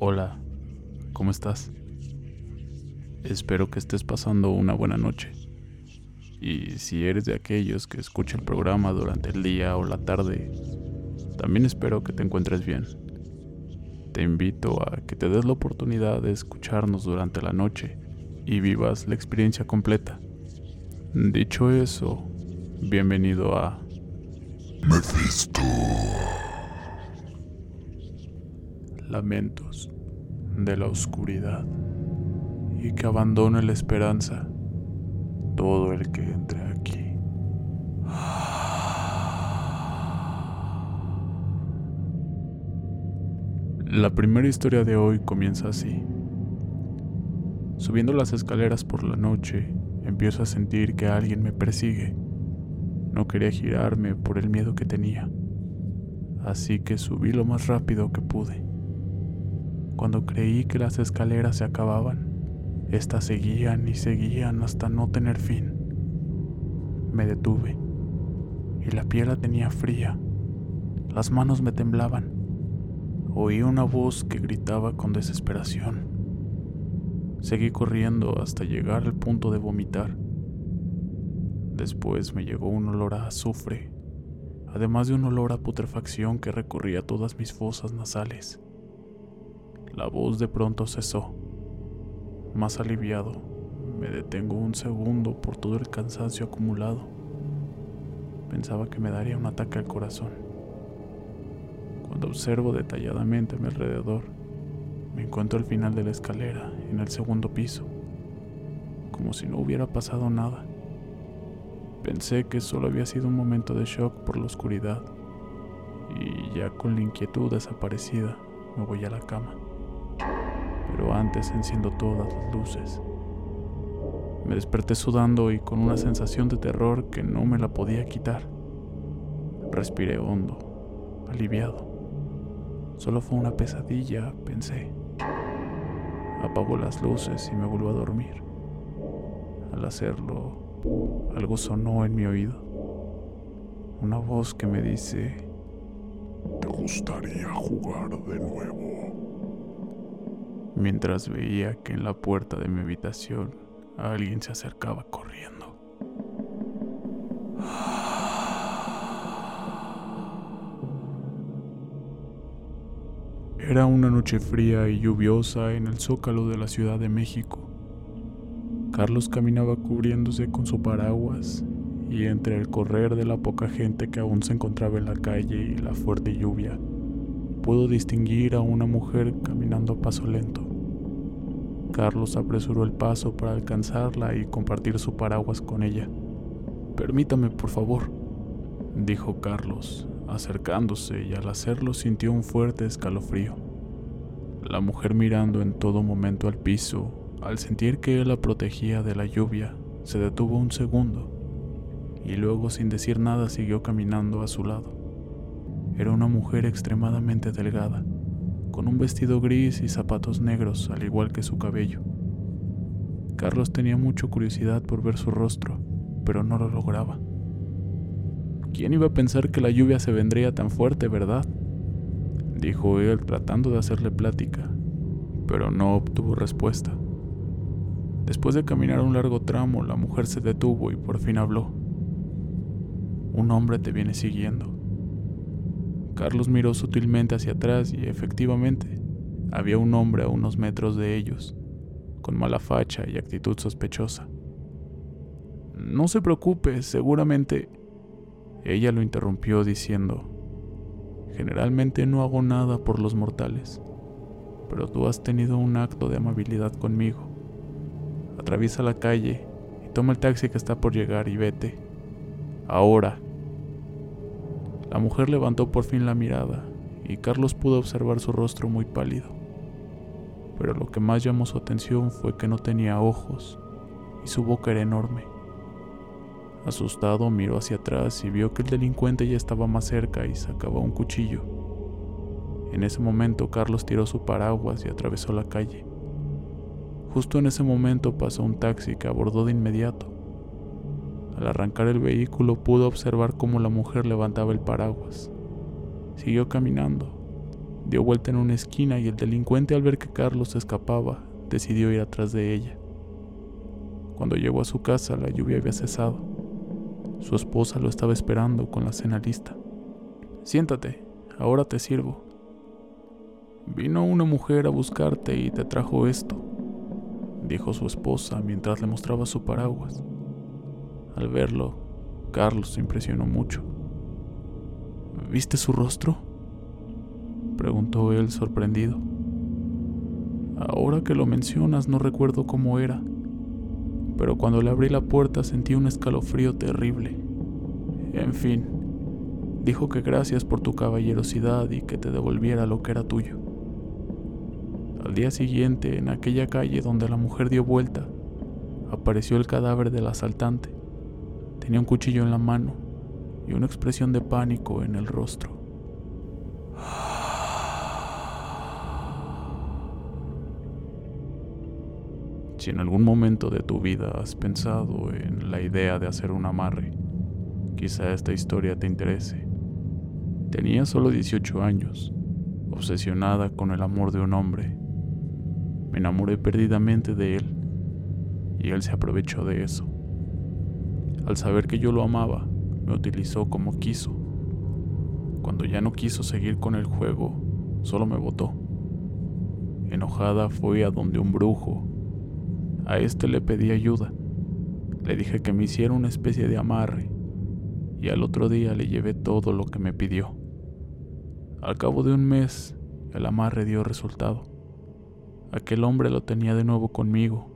Hola, ¿cómo estás? Espero que estés pasando una buena noche. Y si eres de aquellos que escuchan el programa durante el día o la tarde, también espero que te encuentres bien. Te invito a que te des la oportunidad de escucharnos durante la noche y vivas la experiencia completa. Dicho eso, bienvenido a Mephisto. Lamentos de la oscuridad y que abandone la esperanza todo el que entre aquí. La primera historia de hoy comienza así. Subiendo las escaleras por la noche, empiezo a sentir que alguien me persigue. No quería girarme por el miedo que tenía, así que subí lo más rápido que pude. Cuando creí que las escaleras se acababan, éstas seguían y seguían hasta no tener fin. Me detuve y la piel la tenía fría. Las manos me temblaban. Oí una voz que gritaba con desesperación. Seguí corriendo hasta llegar al punto de vomitar. Después me llegó un olor a azufre, además de un olor a putrefacción que recorría todas mis fosas nasales. La voz de pronto cesó. Más aliviado, me detengo un segundo por todo el cansancio acumulado. Pensaba que me daría un ataque al corazón. Cuando observo detalladamente a mi alrededor, me encuentro al final de la escalera, en el segundo piso, como si no hubiera pasado nada. Pensé que solo había sido un momento de shock por la oscuridad, y ya con la inquietud desaparecida, me voy a la cama. Pero antes enciendo todas las luces. Me desperté sudando y con una sensación de terror que no me la podía quitar. Respiré hondo, aliviado. Solo fue una pesadilla, pensé. Apago las luces y me vuelvo a dormir. Al hacerlo, algo sonó en mi oído. Una voz que me dice, ¿Te gustaría jugar de nuevo? Mientras veía que en la puerta de mi habitación alguien se acercaba corriendo. Era una noche fría y lluviosa en el zócalo de la Ciudad de México. Carlos caminaba cubriéndose con su paraguas y entre el correr de la poca gente que aún se encontraba en la calle y la fuerte lluvia, pudo distinguir a una mujer caminando a paso lento. Carlos apresuró el paso para alcanzarla y compartir su paraguas con ella. Permítame, por favor, dijo Carlos, acercándose y al hacerlo sintió un fuerte escalofrío. La mujer mirando en todo momento al piso, al sentir que él la protegía de la lluvia, se detuvo un segundo y luego sin decir nada siguió caminando a su lado. Era una mujer extremadamente delgada, con un vestido gris y zapatos negros al igual que su cabello. Carlos tenía mucha curiosidad por ver su rostro, pero no lo lograba. ¿Quién iba a pensar que la lluvia se vendría tan fuerte, verdad? Dijo él tratando de hacerle plática, pero no obtuvo respuesta. Después de caminar un largo tramo, la mujer se detuvo y por fin habló. Un hombre te viene siguiendo. Carlos miró sutilmente hacia atrás y efectivamente había un hombre a unos metros de ellos, con mala facha y actitud sospechosa. No se preocupe, seguramente ella lo interrumpió diciendo, Generalmente no hago nada por los mortales, pero tú has tenido un acto de amabilidad conmigo. Atraviesa la calle y toma el taxi que está por llegar y vete. Ahora. La mujer levantó por fin la mirada y Carlos pudo observar su rostro muy pálido. Pero lo que más llamó su atención fue que no tenía ojos y su boca era enorme. Asustado miró hacia atrás y vio que el delincuente ya estaba más cerca y sacaba un cuchillo. En ese momento Carlos tiró su paraguas y atravesó la calle. Justo en ese momento pasó un taxi que abordó de inmediato. Al arrancar el vehículo pudo observar cómo la mujer levantaba el paraguas. Siguió caminando, dio vuelta en una esquina y el delincuente al ver que Carlos escapaba decidió ir atrás de ella. Cuando llegó a su casa la lluvia había cesado. Su esposa lo estaba esperando con la cena lista. Siéntate, ahora te sirvo. Vino una mujer a buscarte y te trajo esto, dijo su esposa mientras le mostraba su paraguas. Al verlo, Carlos se impresionó mucho. ¿Viste su rostro? preguntó él sorprendido. Ahora que lo mencionas no recuerdo cómo era, pero cuando le abrí la puerta sentí un escalofrío terrible. En fin, dijo que gracias por tu caballerosidad y que te devolviera lo que era tuyo. Al día siguiente, en aquella calle donde la mujer dio vuelta, apareció el cadáver del asaltante. Tenía un cuchillo en la mano y una expresión de pánico en el rostro. Si en algún momento de tu vida has pensado en la idea de hacer un amarre, quizá esta historia te interese. Tenía solo 18 años, obsesionada con el amor de un hombre me enamoré perdidamente de él y él se aprovechó de eso. Al saber que yo lo amaba, me utilizó como quiso. Cuando ya no quiso seguir con el juego, solo me votó. Enojada fui a donde un brujo. A este le pedí ayuda. Le dije que me hiciera una especie de amarre y al otro día le llevé todo lo que me pidió. Al cabo de un mes, el amarre dio resultado. Aquel hombre lo tenía de nuevo conmigo,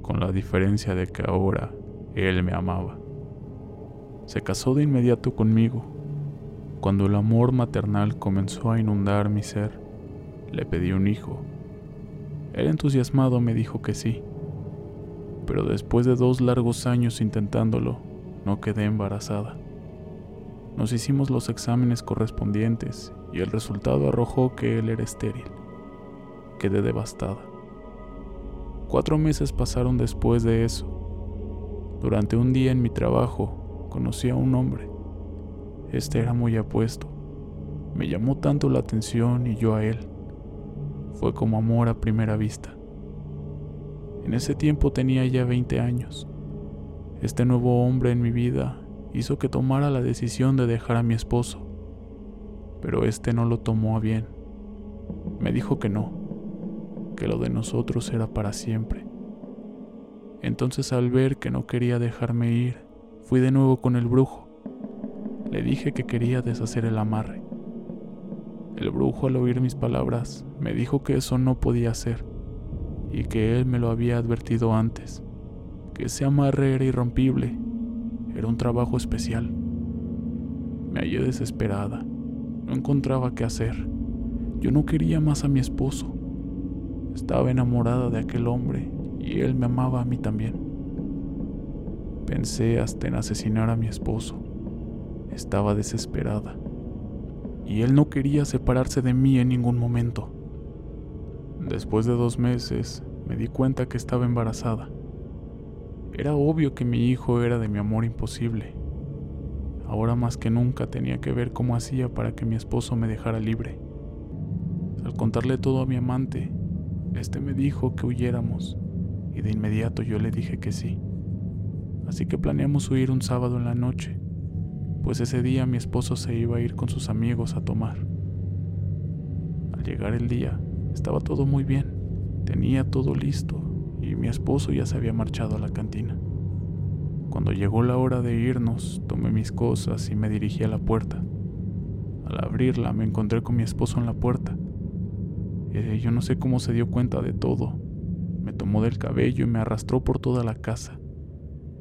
con la diferencia de que ahora él me amaba. Se casó de inmediato conmigo. Cuando el amor maternal comenzó a inundar mi ser, le pedí un hijo. Él entusiasmado me dijo que sí, pero después de dos largos años intentándolo, no quedé embarazada. Nos hicimos los exámenes correspondientes y el resultado arrojó que él era estéril quedé devastada. Cuatro meses pasaron después de eso. Durante un día en mi trabajo conocí a un hombre. Este era muy apuesto. Me llamó tanto la atención y yo a él. Fue como amor a primera vista. En ese tiempo tenía ya 20 años. Este nuevo hombre en mi vida hizo que tomara la decisión de dejar a mi esposo, pero este no lo tomó a bien. Me dijo que no, que lo de nosotros era para siempre. Entonces al ver que no quería dejarme ir, fui de nuevo con el brujo. Le dije que quería deshacer el amarre. El brujo al oír mis palabras me dijo que eso no podía ser y que él me lo había advertido antes, que ese amarre era irrompible, era un trabajo especial. Me hallé desesperada, no encontraba qué hacer. Yo no quería más a mi esposo. Estaba enamorada de aquel hombre y él me amaba a mí también. Pensé hasta en asesinar a mi esposo. Estaba desesperada. Y él no quería separarse de mí en ningún momento. Después de dos meses me di cuenta que estaba embarazada. Era obvio que mi hijo era de mi amor imposible. Ahora más que nunca tenía que ver cómo hacía para que mi esposo me dejara libre. Al contarle todo a mi amante, este me dijo que huyéramos y de inmediato yo le dije que sí. Así que planeamos huir un sábado en la noche, pues ese día mi esposo se iba a ir con sus amigos a tomar. Al llegar el día, estaba todo muy bien, tenía todo listo y mi esposo ya se había marchado a la cantina. Cuando llegó la hora de irnos, tomé mis cosas y me dirigí a la puerta. Al abrirla me encontré con mi esposo en la puerta eh, yo no sé cómo se dio cuenta de todo. Me tomó del cabello y me arrastró por toda la casa.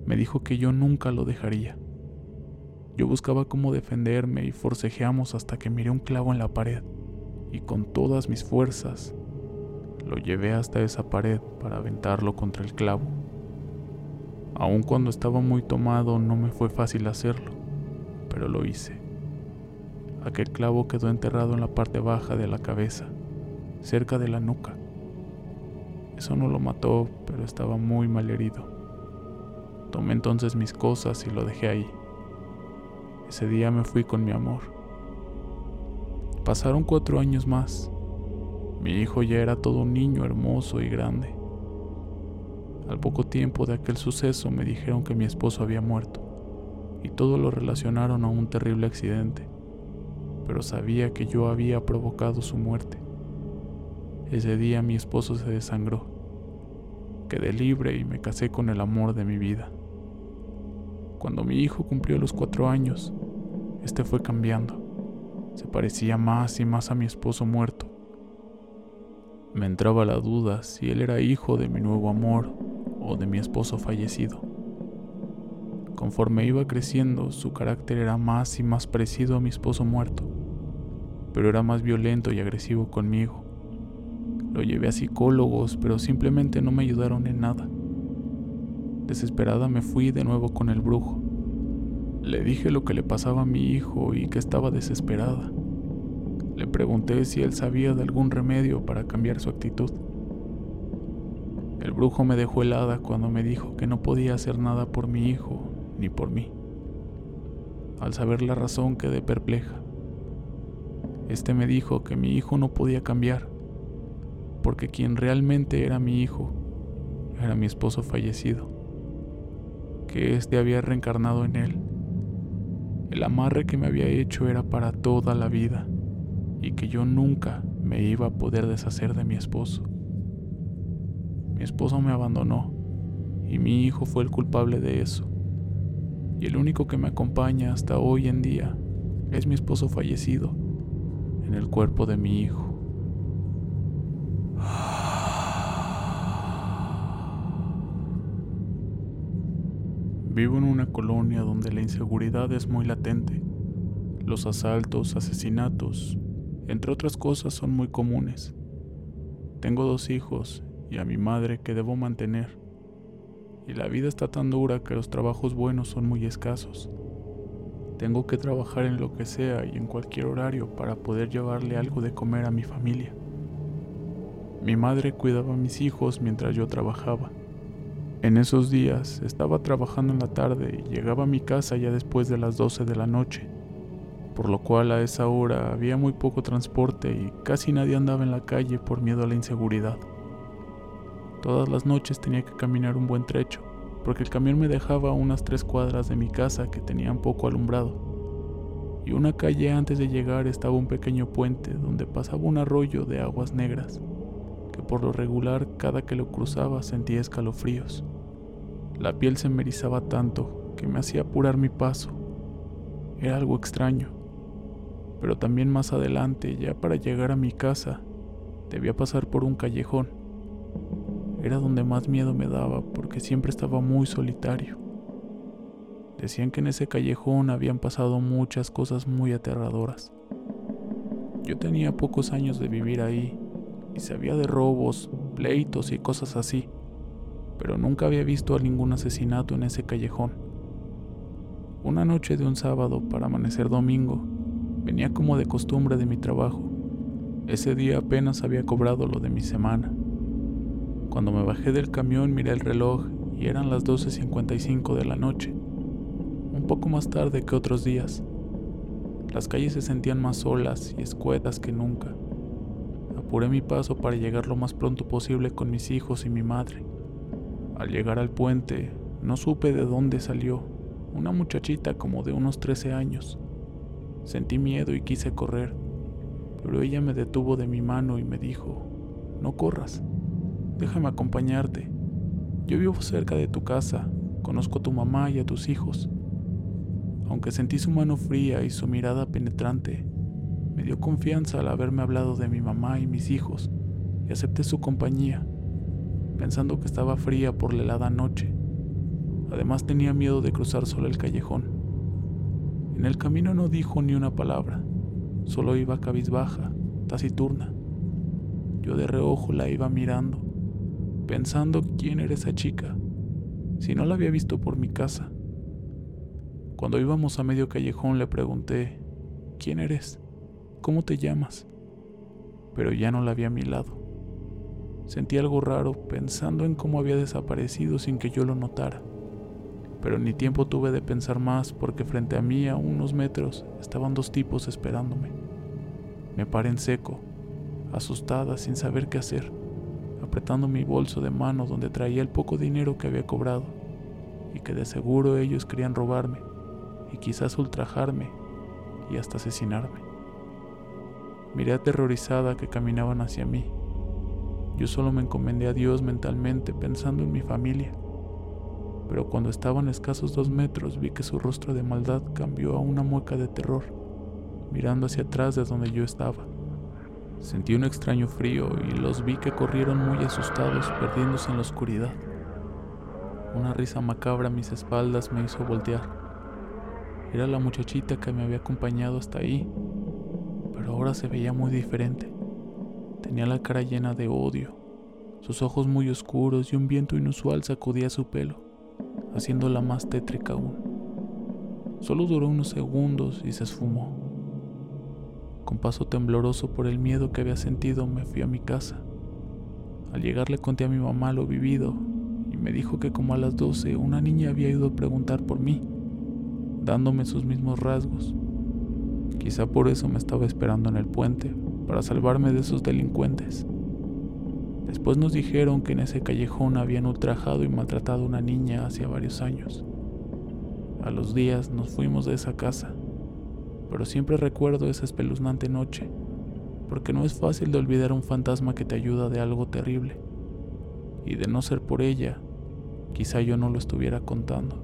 Me dijo que yo nunca lo dejaría. Yo buscaba cómo defenderme y forcejeamos hasta que miré un clavo en la pared y con todas mis fuerzas lo llevé hasta esa pared para aventarlo contra el clavo. Aun cuando estaba muy tomado no me fue fácil hacerlo, pero lo hice. Aquel clavo quedó enterrado en la parte baja de la cabeza cerca de la nuca. Eso no lo mató, pero estaba muy mal herido. Tomé entonces mis cosas y lo dejé ahí. Ese día me fui con mi amor. Pasaron cuatro años más. Mi hijo ya era todo un niño hermoso y grande. Al poco tiempo de aquel suceso me dijeron que mi esposo había muerto y todo lo relacionaron a un terrible accidente, pero sabía que yo había provocado su muerte. Ese día mi esposo se desangró. Quedé libre y me casé con el amor de mi vida. Cuando mi hijo cumplió los cuatro años, este fue cambiando. Se parecía más y más a mi esposo muerto. Me entraba la duda si él era hijo de mi nuevo amor o de mi esposo fallecido. Conforme iba creciendo, su carácter era más y más parecido a mi esposo muerto, pero era más violento y agresivo conmigo. Lo llevé a psicólogos, pero simplemente no me ayudaron en nada. Desesperada me fui de nuevo con el brujo. Le dije lo que le pasaba a mi hijo y que estaba desesperada. Le pregunté si él sabía de algún remedio para cambiar su actitud. El brujo me dejó helada cuando me dijo que no podía hacer nada por mi hijo ni por mí. Al saber la razón quedé perpleja. Este me dijo que mi hijo no podía cambiar, porque quien realmente era mi hijo era mi esposo fallecido, que éste había reencarnado en él. El amarre que me había hecho era para toda la vida y que yo nunca me iba a poder deshacer de mi esposo. Mi esposo me abandonó y mi hijo fue el culpable de eso. Y el único que me acompaña hasta hoy en día es mi esposo fallecido en el cuerpo de mi hijo. Vivo en una colonia donde la inseguridad es muy latente. Los asaltos, asesinatos, entre otras cosas, son muy comunes. Tengo dos hijos y a mi madre que debo mantener. Y la vida está tan dura que los trabajos buenos son muy escasos. Tengo que trabajar en lo que sea y en cualquier horario para poder llevarle algo de comer a mi familia. Mi madre cuidaba a mis hijos mientras yo trabajaba. En esos días estaba trabajando en la tarde y llegaba a mi casa ya después de las 12 de la noche, por lo cual a esa hora había muy poco transporte y casi nadie andaba en la calle por miedo a la inseguridad. Todas las noches tenía que caminar un buen trecho, porque el camión me dejaba a unas tres cuadras de mi casa que tenían poco alumbrado. Y una calle antes de llegar estaba un pequeño puente donde pasaba un arroyo de aguas negras, que por lo regular cada que lo cruzaba sentía escalofríos. La piel se me tanto que me hacía apurar mi paso. Era algo extraño. Pero también más adelante, ya para llegar a mi casa, debía pasar por un callejón era donde más miedo me daba porque siempre estaba muy solitario. Decían que en ese callejón habían pasado muchas cosas muy aterradoras. Yo tenía pocos años de vivir ahí y sabía de robos, pleitos y cosas así, pero nunca había visto ningún asesinato en ese callejón. Una noche de un sábado para amanecer domingo, venía como de costumbre de mi trabajo. Ese día apenas había cobrado lo de mi semana. Cuando me bajé del camión miré el reloj y eran las 12.55 de la noche, un poco más tarde que otros días. Las calles se sentían más solas y escuetas que nunca. Apuré mi paso para llegar lo más pronto posible con mis hijos y mi madre. Al llegar al puente, no supe de dónde salió, una muchachita como de unos 13 años. Sentí miedo y quise correr, pero ella me detuvo de mi mano y me dijo, no corras déjame acompañarte. Yo vivo cerca de tu casa, conozco a tu mamá y a tus hijos. Aunque sentí su mano fría y su mirada penetrante, me dio confianza al haberme hablado de mi mamá y mis hijos, y acepté su compañía, pensando que estaba fría por la helada noche. Además tenía miedo de cruzar solo el callejón. En el camino no dijo ni una palabra, solo iba cabizbaja, taciturna. Yo de reojo la iba mirando, pensando quién era esa chica, si no la había visto por mi casa. Cuando íbamos a medio callejón le pregunté, ¿quién eres? ¿Cómo te llamas? Pero ya no la vi a mi lado. Sentí algo raro pensando en cómo había desaparecido sin que yo lo notara. Pero ni tiempo tuve de pensar más porque frente a mí a unos metros estaban dos tipos esperándome. Me paré en seco, asustada sin saber qué hacer, apretando mi bolso de mano donde traía el poco dinero que había cobrado y que de seguro ellos querían robarme y quizás ultrajarme y hasta asesinarme. Miré aterrorizada que caminaban hacia mí. Yo solo me encomendé a Dios mentalmente pensando en mi familia. Pero cuando estaban escasos dos metros vi que su rostro de maldad cambió a una mueca de terror, mirando hacia atrás de donde yo estaba. Sentí un extraño frío y los vi que corrieron muy asustados, perdiéndose en la oscuridad. Una risa macabra a mis espaldas me hizo voltear. Era la muchachita que me había acompañado hasta ahí, pero ahora se veía muy diferente. Tenía la cara llena de odio, sus ojos muy oscuros y un viento inusual sacudía su pelo, haciéndola más tétrica aún. Solo duró unos segundos y se esfumó. Con paso tembloroso por el miedo que había sentido me fui a mi casa. Al llegar le conté a mi mamá lo vivido y me dijo que como a las 12 una niña había ido a preguntar por mí, dándome sus mismos rasgos. Quizá por eso me estaba esperando en el puente, para salvarme de esos delincuentes. Después nos dijeron que en ese callejón habían ultrajado y maltratado a una niña hacía varios años. A los días nos fuimos de esa casa pero siempre recuerdo esa espeluznante noche, porque no es fácil de olvidar un fantasma que te ayuda de algo terrible, y de no ser por ella, quizá yo no lo estuviera contando.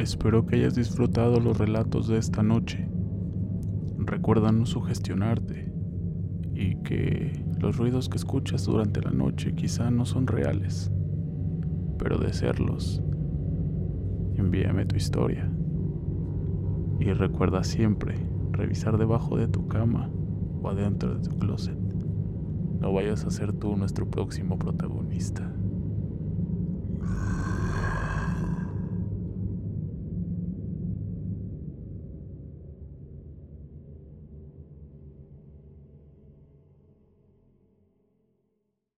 Espero que hayas disfrutado los relatos de esta noche. Recuerda no sugestionarte y que los ruidos que escuchas durante la noche quizá no son reales pero de serlos, envíame tu historia. Y recuerda siempre revisar debajo de tu cama o adentro de tu closet. No vayas a ser tú nuestro próximo protagonista.